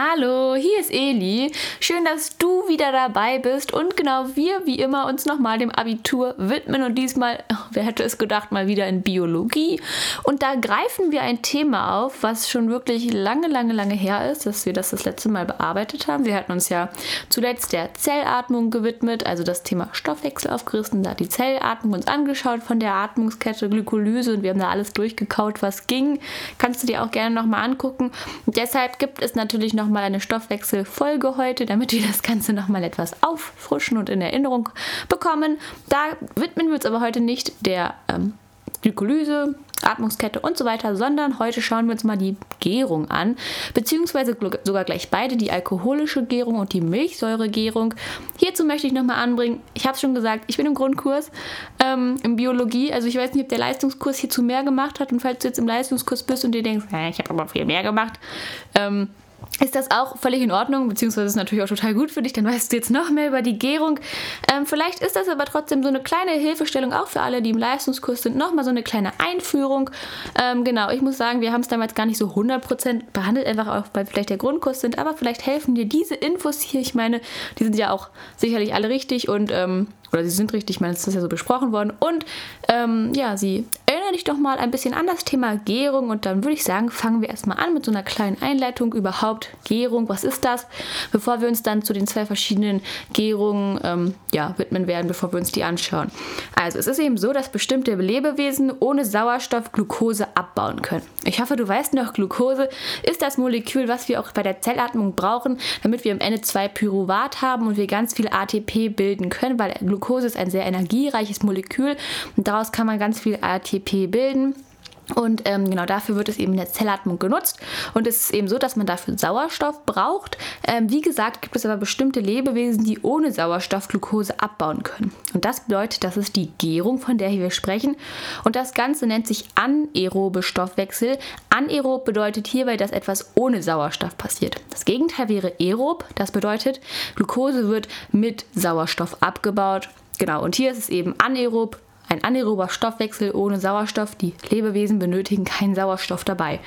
Hallo, hier ist Eli. Schön, dass du wieder dabei bist und genau wir, wie immer, uns nochmal dem Abitur widmen und diesmal, wer hätte es gedacht, mal wieder in Biologie. Und da greifen wir ein Thema auf, was schon wirklich lange, lange, lange her ist, dass wir das das letzte Mal bearbeitet haben. Wir hatten uns ja zuletzt der Zellatmung gewidmet, also das Thema Stoffwechsel aufgerissen, da die Zellatmung uns angeschaut von der Atmungskette Glykolyse und wir haben da alles durchgekaut, was ging. Kannst du dir auch gerne nochmal angucken. Und deshalb gibt es natürlich nochmal eine Stoffwechselfolge heute, damit wir das Ganze nochmal etwas auffrischen und in Erinnerung bekommen. Da widmen wir uns aber heute nicht der ähm, Glykolyse, Atmungskette und so weiter, sondern heute schauen wir uns mal die Gärung an, beziehungsweise sogar gleich beide, die alkoholische Gärung und die Milchsäuregärung. Hierzu möchte ich nochmal anbringen, ich habe es schon gesagt, ich bin im Grundkurs ähm, in Biologie, also ich weiß nicht, ob der Leistungskurs hierzu mehr gemacht hat und falls du jetzt im Leistungskurs bist und dir denkst, ich habe aber viel mehr gemacht, ähm, ist das auch völlig in Ordnung, beziehungsweise ist natürlich auch total gut für dich, dann weißt du jetzt noch mehr über die Gärung. Ähm, vielleicht ist das aber trotzdem so eine kleine Hilfestellung auch für alle, die im Leistungskurs sind, nochmal so eine kleine Einführung. Ähm, genau, ich muss sagen, wir haben es damals gar nicht so 100% behandelt, einfach auch, weil vielleicht der Grundkurs sind, aber vielleicht helfen dir diese Infos hier. Ich meine, die sind ja auch sicherlich alle richtig und ähm, oder sie sind richtig, ich meine, es ist ja so besprochen worden. Und ähm, ja, sie erinnern dich doch mal ein bisschen an das Thema Gärung. Und dann würde ich sagen, fangen wir erstmal an mit so einer kleinen Einleitung überhaupt. Gärung, was ist das? Bevor wir uns dann zu den zwei verschiedenen Gärungen ähm, ja, widmen werden, bevor wir uns die anschauen. Also, es ist eben so, dass bestimmte Lebewesen ohne Sauerstoff Glucose abbauen können. Ich hoffe, du weißt noch, Glucose ist das Molekül, was wir auch bei der Zellatmung brauchen, damit wir am Ende zwei Pyruvat haben und wir ganz viel ATP bilden können, weil Glucose ist ein sehr energiereiches Molekül und daraus kann man ganz viel ATP bilden. Und ähm, genau dafür wird es eben in der Zellatmung genutzt. Und es ist eben so, dass man dafür Sauerstoff braucht. Ähm, wie gesagt, gibt es aber bestimmte Lebewesen, die ohne Sauerstoff Glucose abbauen können. Und das bedeutet, das ist die Gärung, von der wir sprechen. Und das Ganze nennt sich anaerobe Stoffwechsel. Anaerob bedeutet hierbei, dass etwas ohne Sauerstoff passiert. Das Gegenteil wäre aerob. Das bedeutet, Glucose wird mit Sauerstoff abgebaut. Genau, und hier ist es eben anaerob, ein anaerober Stoffwechsel ohne Sauerstoff. Die Lebewesen benötigen keinen Sauerstoff dabei.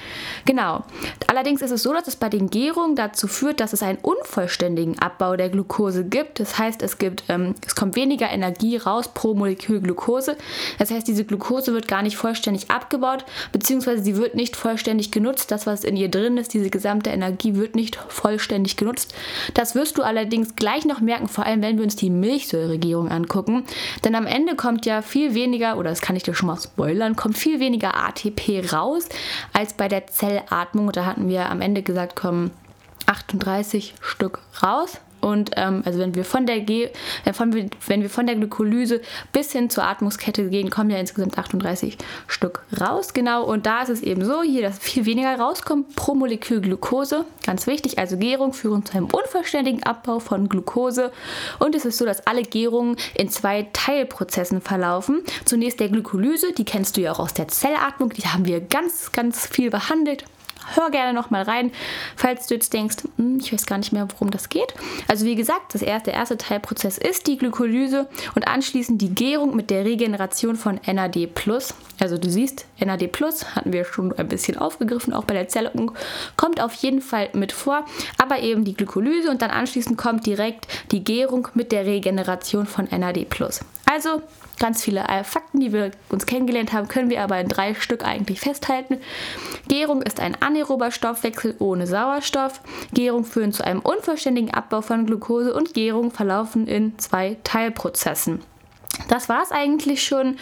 Genau. Allerdings ist es so, dass es bei den Gärungen dazu führt, dass es einen unvollständigen Abbau der Glucose gibt. Das heißt, es, gibt, ähm, es kommt weniger Energie raus pro Molekül Glucose. Das heißt, diese Glucose wird gar nicht vollständig abgebaut, beziehungsweise sie wird nicht vollständig genutzt. Das, was in ihr drin ist, diese gesamte Energie, wird nicht vollständig genutzt. Das wirst du allerdings gleich noch merken, vor allem wenn wir uns die Milchsäuregärung angucken. Denn am Ende kommt ja viel weniger, oder das kann ich dir schon mal spoilern, kommt viel weniger ATP raus als bei der Zellatmung. Da hatten wir am Ende gesagt, kommen 38 Stück raus. Und ähm, also wenn wir von der G äh, von, wenn wir von der Glykolyse bis hin zur Atmungskette gehen, kommen ja insgesamt 38 Stück raus. Genau. Und da ist es eben so, hier, dass viel weniger rauskommt pro Molekül Glucose. Ganz wichtig, also Gärung führen zu einem unvollständigen Abbau von Glucose. Und es ist so, dass alle Gärungen in zwei Teilprozessen verlaufen. Zunächst der Glykolyse, die kennst du ja auch aus der Zellatmung, die haben wir ganz, ganz viel behandelt hör gerne noch mal rein, falls du jetzt denkst, hm, ich weiß gar nicht mehr, worum das geht. Also wie gesagt, das erste, der erste Teilprozess ist die Glykolyse und anschließend die Gärung mit der Regeneration von NAD+. Also du siehst, NAD+, hatten wir schon ein bisschen aufgegriffen, auch bei der Zellung, kommt auf jeden Fall mit vor, aber eben die Glykolyse und dann anschließend kommt direkt die Gärung mit der Regeneration von NAD+. Also ganz viele äh, Fakten, die wir uns kennengelernt haben, können wir aber in drei Stück eigentlich festhalten. Gärung ist ein anaerober Stoffwechsel ohne Sauerstoff. Gärung führen zu einem unvollständigen Abbau von Glucose und Gärung verlaufen in zwei Teilprozessen. Das war es eigentlich schon.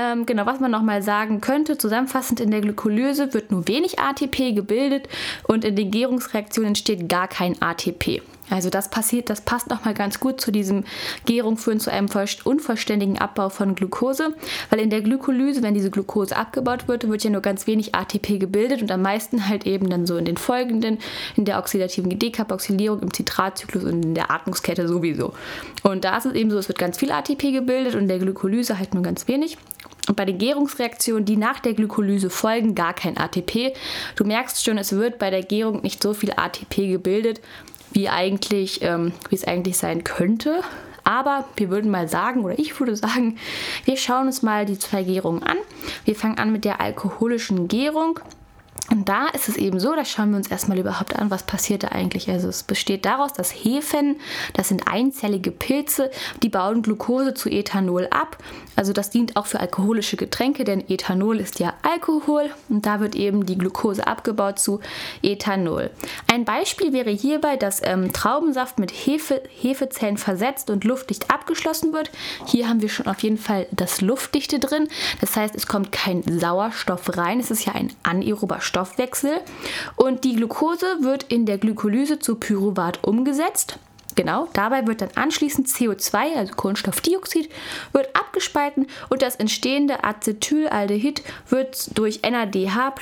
Ähm, genau, was man nochmal sagen könnte, zusammenfassend in der Glykolyse wird nur wenig ATP gebildet und in den Gärungsreaktionen entsteht gar kein ATP. Also das passiert, das passt nochmal ganz gut zu diesem Gärung führen zu einem unvollständigen Abbau von Glucose, weil in der Glykolyse, wenn diese Glucose abgebaut wird, wird ja nur ganz wenig ATP gebildet und am meisten halt eben dann so in den folgenden, in der oxidativen Dekarboxylierung, im Zitratzyklus und in der Atmungskette sowieso. Und da ist es eben so, es wird ganz viel ATP gebildet und in der Glykolyse halt nur ganz wenig. Und bei den Gärungsreaktionen, die nach der Glykolyse folgen, gar kein ATP. Du merkst schon, es wird bei der Gärung nicht so viel ATP gebildet wie eigentlich, ähm, wie es eigentlich sein könnte. Aber wir würden mal sagen, oder ich würde sagen, wir schauen uns mal die zwei Gärungen an. Wir fangen an mit der alkoholischen Gärung. Und da ist es eben so, da schauen wir uns erstmal überhaupt an, was passiert da eigentlich. Also es besteht daraus, dass Hefen, das sind einzellige Pilze, die bauen Glucose zu Ethanol ab. Also das dient auch für alkoholische Getränke, denn Ethanol ist ja Alkohol und da wird eben die Glucose abgebaut zu Ethanol. Ein Beispiel wäre hierbei, dass ähm, Traubensaft mit Hefe, Hefezellen versetzt und luftdicht abgeschlossen wird. Hier haben wir schon auf jeden Fall das Luftdichte drin. Das heißt, es kommt kein Sauerstoff rein. Es ist ja ein anaerober Stoff. Stoffwechsel und die Glucose wird in der Glykolyse zu Pyruvat umgesetzt. Genau, dabei wird dann anschließend CO2, also Kohlenstoffdioxid, wird abgespalten und das entstehende Acetylaldehyd wird durch NADH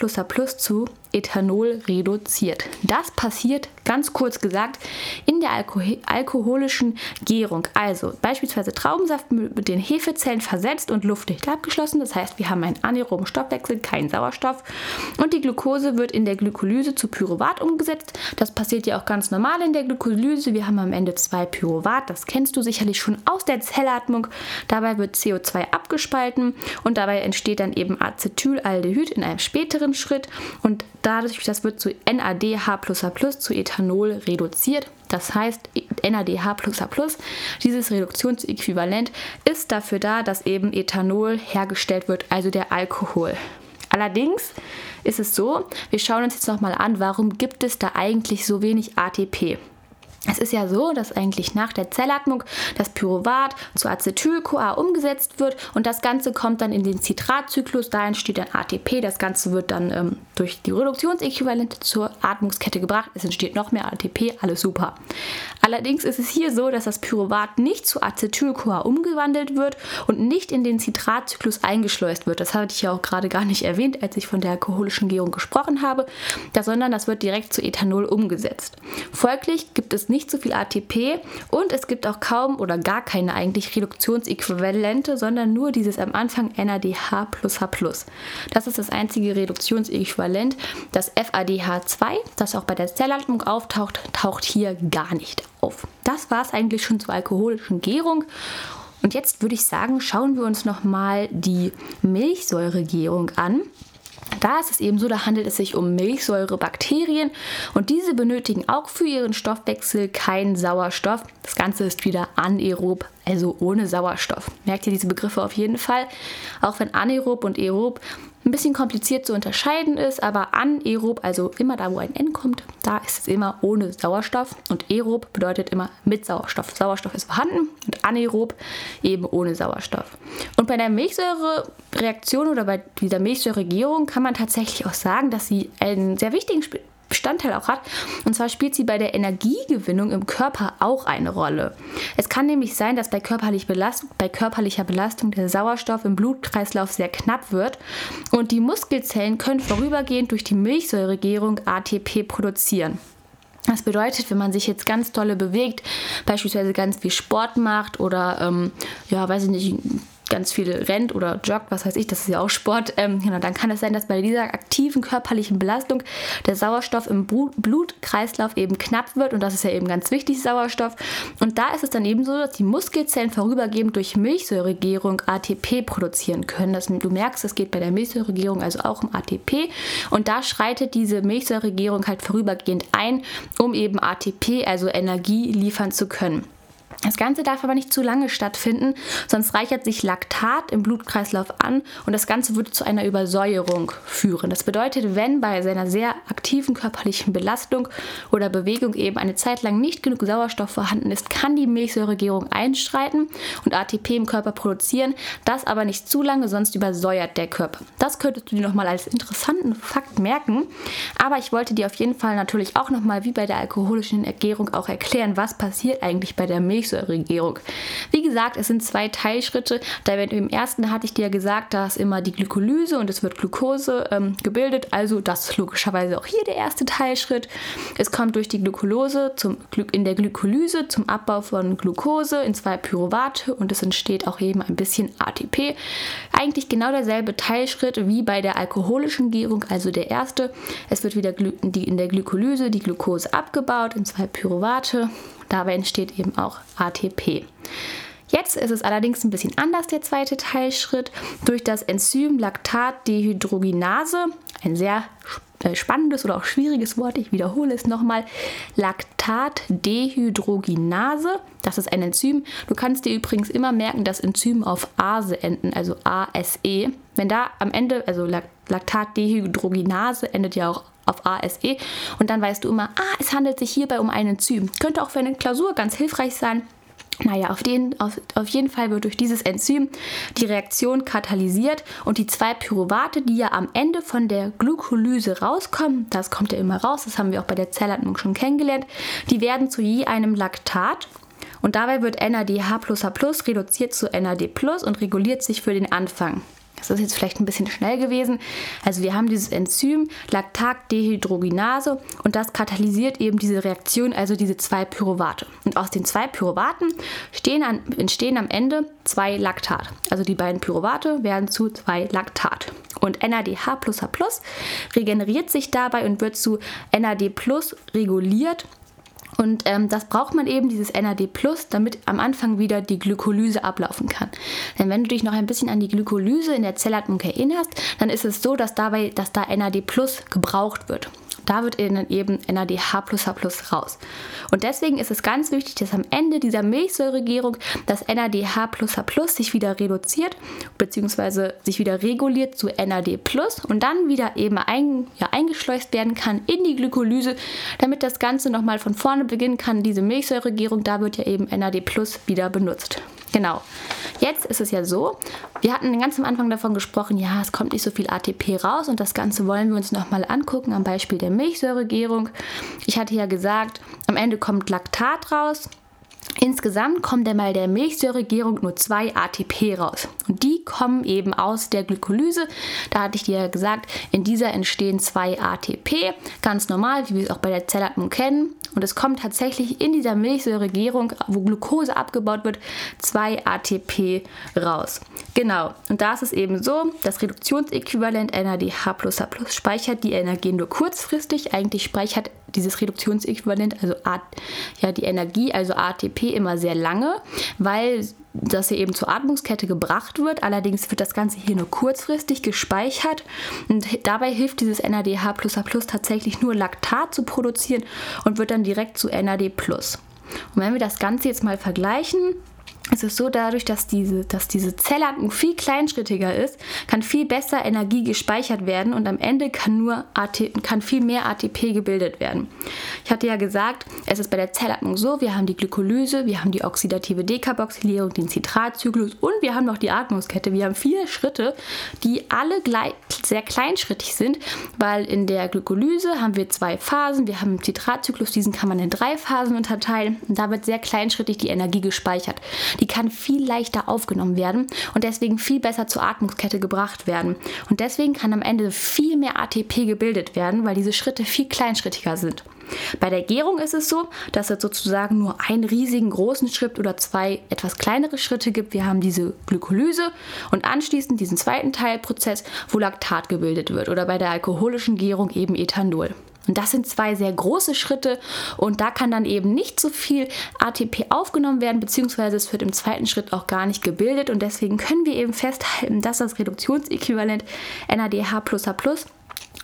zu Ethanol reduziert. Das passiert, ganz kurz gesagt, in der Alko alkoholischen Gärung. Also beispielsweise Traubensaft mit den Hefezellen versetzt und luftdicht abgeschlossen. Das heißt, wir haben einen anaeroben Stoffwechsel, keinen Sauerstoff. Und die Glucose wird in der Glykolyse zu Pyruvat umgesetzt. Das passiert ja auch ganz normal in der Glykolyse. Wir haben am Ende zwei Pyruvat. Das kennst du sicherlich schon aus der Zellatmung. Dabei wird CO2 abgespalten und dabei entsteht dann eben Acetylaldehyd in einem späteren Schritt. Und Dadurch, das wird zu NADH zu Ethanol reduziert. Das heißt, NADH, dieses Reduktionsäquivalent, ist dafür da, dass eben Ethanol hergestellt wird, also der Alkohol. Allerdings ist es so, wir schauen uns jetzt nochmal an, warum gibt es da eigentlich so wenig ATP? Es ist ja so, dass eigentlich nach der Zellatmung das Pyruvat zu Acetyl-CoA umgesetzt wird und das Ganze kommt dann in den Citratzyklus, da entsteht dann ATP. Das Ganze wird dann ähm, durch die Reduktionsäquivalente zur Atmungskette gebracht. Es entsteht noch mehr ATP, alles super. Allerdings ist es hier so, dass das Pyruvat nicht zu Acetyl-CoA umgewandelt wird und nicht in den Citratzyklus eingeschleust wird. Das hatte ich ja auch gerade gar nicht erwähnt, als ich von der alkoholischen Gärung gesprochen habe, sondern das wird direkt zu Ethanol umgesetzt. Folglich gibt es nicht nicht so viel ATP und es gibt auch kaum oder gar keine eigentlich Reduktionsäquivalente, sondern nur dieses am Anfang NADH plus H+. Das ist das einzige Reduktionsäquivalent. Das FADH2, das auch bei der Zellatmung auftaucht, taucht hier gar nicht auf. Das war es eigentlich schon zur alkoholischen Gärung. Und jetzt würde ich sagen, schauen wir uns nochmal die Milchsäuregärung an. Da ist es eben so, da handelt es sich um Milchsäurebakterien und diese benötigen auch für ihren Stoffwechsel keinen Sauerstoff. Das Ganze ist wieder anaerob, also ohne Sauerstoff. Merkt ihr diese Begriffe auf jeden Fall? Auch wenn anaerob und aerob ein bisschen kompliziert zu unterscheiden ist, aber anaerob, also immer da, wo ein N kommt, da ist es immer ohne Sauerstoff und aerob bedeutet immer mit Sauerstoff. Sauerstoff ist vorhanden und anaerob eben ohne Sauerstoff. Und bei der Milchsäurereaktion oder bei dieser Milchsäuregärung kann man tatsächlich auch sagen, dass sie einen sehr wichtigen Bestandteil auch hat. Und zwar spielt sie bei der Energiegewinnung im Körper auch eine Rolle. Es kann nämlich sein, dass bei, körperlich Belastung, bei körperlicher Belastung der Sauerstoff im Blutkreislauf sehr knapp wird und die Muskelzellen können vorübergehend durch die Milchsäuregärung ATP produzieren. Das bedeutet, wenn man sich jetzt ganz dolle bewegt, beispielsweise ganz viel Sport macht oder ähm, ja, weiß ich nicht, ganz viel rennt oder joggt, was weiß ich, das ist ja auch Sport, ähm, genau, dann kann es sein, dass bei dieser aktiven körperlichen Belastung der Sauerstoff im Blutkreislauf eben knapp wird und das ist ja eben ganz wichtig, Sauerstoff. Und da ist es dann eben so, dass die Muskelzellen vorübergehend durch Milchsäuregärung ATP produzieren können. Das, du merkst, es geht bei der Milchsäuregärung also auch um ATP und da schreitet diese Milchsäuregärung halt vorübergehend ein, um eben ATP, also Energie liefern zu können. Das Ganze darf aber nicht zu lange stattfinden, sonst reichert sich Laktat im Blutkreislauf an und das Ganze würde zu einer Übersäuerung führen. Das bedeutet, wenn bei seiner sehr aktiven körperlichen Belastung oder Bewegung eben eine Zeit lang nicht genug Sauerstoff vorhanden ist, kann die Milchsäuregärung einstreiten und ATP im Körper produzieren. Das aber nicht zu lange, sonst übersäuert der Körper. Das könntest du dir nochmal als interessanten Fakt merken. Aber ich wollte dir auf jeden Fall natürlich auch nochmal wie bei der alkoholischen Ergärung auch erklären, was passiert eigentlich bei der Milchsäuregärung Milchsäuregärung. Wie gesagt, es sind zwei Teilschritte. Da im ersten hatte ich dir gesagt, da ist immer die Glykolyse und es wird Glucose ähm, gebildet. Also das ist logischerweise auch hier der erste Teilschritt. Es kommt durch die Glucose zum, in der Glykolyse zum Abbau von Glucose in zwei Pyruvate und es entsteht auch eben ein bisschen ATP. Eigentlich genau derselbe Teilschritt wie bei der alkoholischen Gärung, also der erste. Es wird wieder in der Glykolyse die Glucose abgebaut in zwei Pyruvate Dabei entsteht eben auch ATP. Jetzt ist es allerdings ein bisschen anders, der zweite Teilschritt. Durch das Enzym Lactatdehydrogenase, ein sehr äh, spannendes oder auch schwieriges Wort. Ich wiederhole es nochmal. Laktatdehydrogenase. Das ist ein Enzym. Du kannst dir übrigens immer merken, dass Enzym auf Ase enden, also ASE. Wenn da am Ende, also Laktatdehydrogenase endet ja auch auf ASE und dann weißt du immer, ah, es handelt sich hierbei um ein Enzym. Könnte auch für eine Klausur ganz hilfreich sein. Naja, auf, den, auf, auf jeden Fall wird durch dieses Enzym die Reaktion katalysiert und die zwei Pyruvate, die ja am Ende von der Glykolyse rauskommen, das kommt ja immer raus, das haben wir auch bei der Zellatmung schon kennengelernt, die werden zu je einem Laktat und dabei wird NADH reduziert zu NAD und reguliert sich für den Anfang. Das ist jetzt vielleicht ein bisschen schnell gewesen. Also wir haben dieses Enzym Lactatdehydrogenase und das katalysiert eben diese Reaktion, also diese zwei Pyruvate. Und aus den zwei Pyruvaten an, entstehen am Ende zwei Laktat. Also die beiden Pyruvate werden zu zwei Laktat. Und NADH regeneriert sich dabei und wird zu NAD reguliert und ähm, das braucht man eben, dieses NAD damit am Anfang wieder die Glykolyse ablaufen kann. Denn wenn du dich noch ein bisschen an die Glykolyse in der Zellatmung erinnerst, dann ist es so, dass dabei, dass da NAD gebraucht wird. Da wird dann eben NADH raus. Und deswegen ist es ganz wichtig, dass am Ende dieser Milchsäuregärung das NADH sich wieder reduziert bzw. sich wieder reguliert zu NAD und dann wieder eben ein, ja, eingeschleust werden kann in die Glykolyse, damit das Ganze nochmal von vorne beginnen kann. Diese Milchsäuregärung, da wird ja eben NAD wieder benutzt. Genau. Jetzt ist es ja so, wir hatten ganz am Anfang davon gesprochen, ja, es kommt nicht so viel ATP raus und das Ganze wollen wir uns nochmal angucken am Beispiel der Milchsäuregärung. Ich hatte ja gesagt, am Ende kommt Laktat raus. Insgesamt kommt einmal der Milchsäuregärung nur zwei ATP raus. Und die kommen eben aus der Glykolyse. Da hatte ich dir ja gesagt, in dieser entstehen zwei ATP. Ganz normal, wie wir es auch bei der Zellatmung kennen. Und es kommt tatsächlich in dieser Milchsäuregärung, wo Glucose abgebaut wird, zwei ATP raus. Genau. Und da ist es eben so, das Reduktionsäquivalent NADH speichert die Energie nur kurzfristig. Eigentlich speichert dieses Reduktionsäquivalent, also ja, die Energie, also ATP, immer sehr lange, weil das hier eben zur Atmungskette gebracht wird. Allerdings wird das Ganze hier nur kurzfristig gespeichert und dabei hilft dieses NADH tatsächlich nur Laktat zu produzieren und wird dann direkt zu NAD+. Und wenn wir das Ganze jetzt mal vergleichen, es ist so, dadurch, dass diese, dass diese Zellatmung viel kleinschrittiger ist, kann viel besser Energie gespeichert werden und am Ende kann, nur AT, kann viel mehr ATP gebildet werden. Ich hatte ja gesagt, es ist bei der Zellatmung so, wir haben die Glykolyse, wir haben die oxidative Dekarboxylierung, den Zitratzyklus und wir haben noch die Atmungskette. Wir haben vier Schritte, die alle gleich, sehr kleinschrittig sind, weil in der Glykolyse haben wir zwei Phasen. Wir haben den Zitratzyklus, diesen kann man in drei Phasen unterteilen und da wird sehr kleinschrittig die Energie gespeichert die kann viel leichter aufgenommen werden und deswegen viel besser zur Atmungskette gebracht werden. Und deswegen kann am Ende viel mehr ATP gebildet werden, weil diese Schritte viel kleinschrittiger sind. Bei der Gärung ist es so, dass es sozusagen nur einen riesigen großen Schritt oder zwei etwas kleinere Schritte gibt. Wir haben diese Glykolyse und anschließend diesen zweiten Teilprozess, wo Laktat gebildet wird oder bei der alkoholischen Gärung eben Ethanol. Und das sind zwei sehr große Schritte. Und da kann dann eben nicht so viel ATP aufgenommen werden, beziehungsweise es wird im zweiten Schritt auch gar nicht gebildet. Und deswegen können wir eben festhalten, dass das Reduktionsäquivalent NADH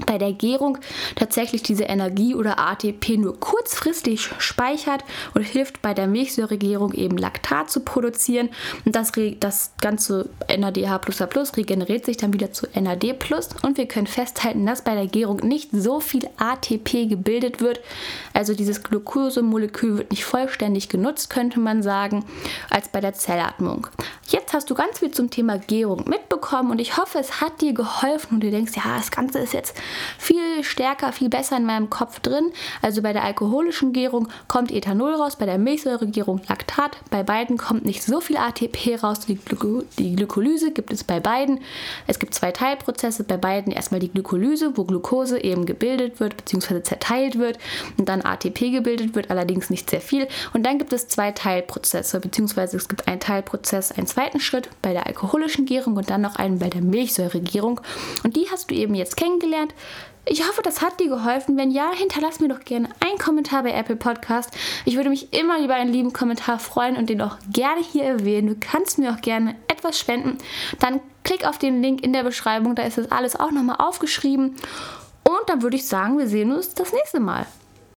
bei der Gärung tatsächlich diese Energie oder ATP nur kurzfristig speichert und hilft bei der Milchsäuregärung eben Laktat zu produzieren. Und das, das ganze NADH regeneriert sich dann wieder zu NAD und wir können festhalten, dass bei der Gärung nicht so viel ATP gebildet wird. Also dieses Glukosemolekül wird nicht vollständig genutzt, könnte man sagen, als bei der Zellatmung. Jetzt hast du ganz viel zum Thema Gärung mitbekommen und ich hoffe, es hat dir geholfen und du denkst, ja, das Ganze ist jetzt viel stärker, viel besser in meinem Kopf drin. Also bei der alkoholischen Gärung kommt Ethanol raus, bei der Milchsäuregärung Laktat. Bei beiden kommt nicht so viel ATP raus. Die, Glyko die Glykolyse gibt es bei beiden. Es gibt zwei Teilprozesse. Bei beiden erstmal die Glykolyse, wo Glucose eben gebildet wird bzw. zerteilt wird und dann ATP gebildet wird, allerdings nicht sehr viel. Und dann gibt es zwei Teilprozesse bzw. es gibt einen Teilprozess, einen zweiten Schritt bei der alkoholischen Gärung und dann noch einen bei der Milchsäuregärung. Und die hast du eben jetzt kennengelernt. Ich hoffe, das hat dir geholfen. Wenn ja, hinterlass mir doch gerne einen Kommentar bei Apple Podcast. Ich würde mich immer über einen lieben Kommentar freuen und den auch gerne hier erwähnen. Du kannst mir auch gerne etwas spenden. Dann klick auf den Link in der Beschreibung, da ist das alles auch nochmal aufgeschrieben. Und dann würde ich sagen, wir sehen uns das nächste Mal.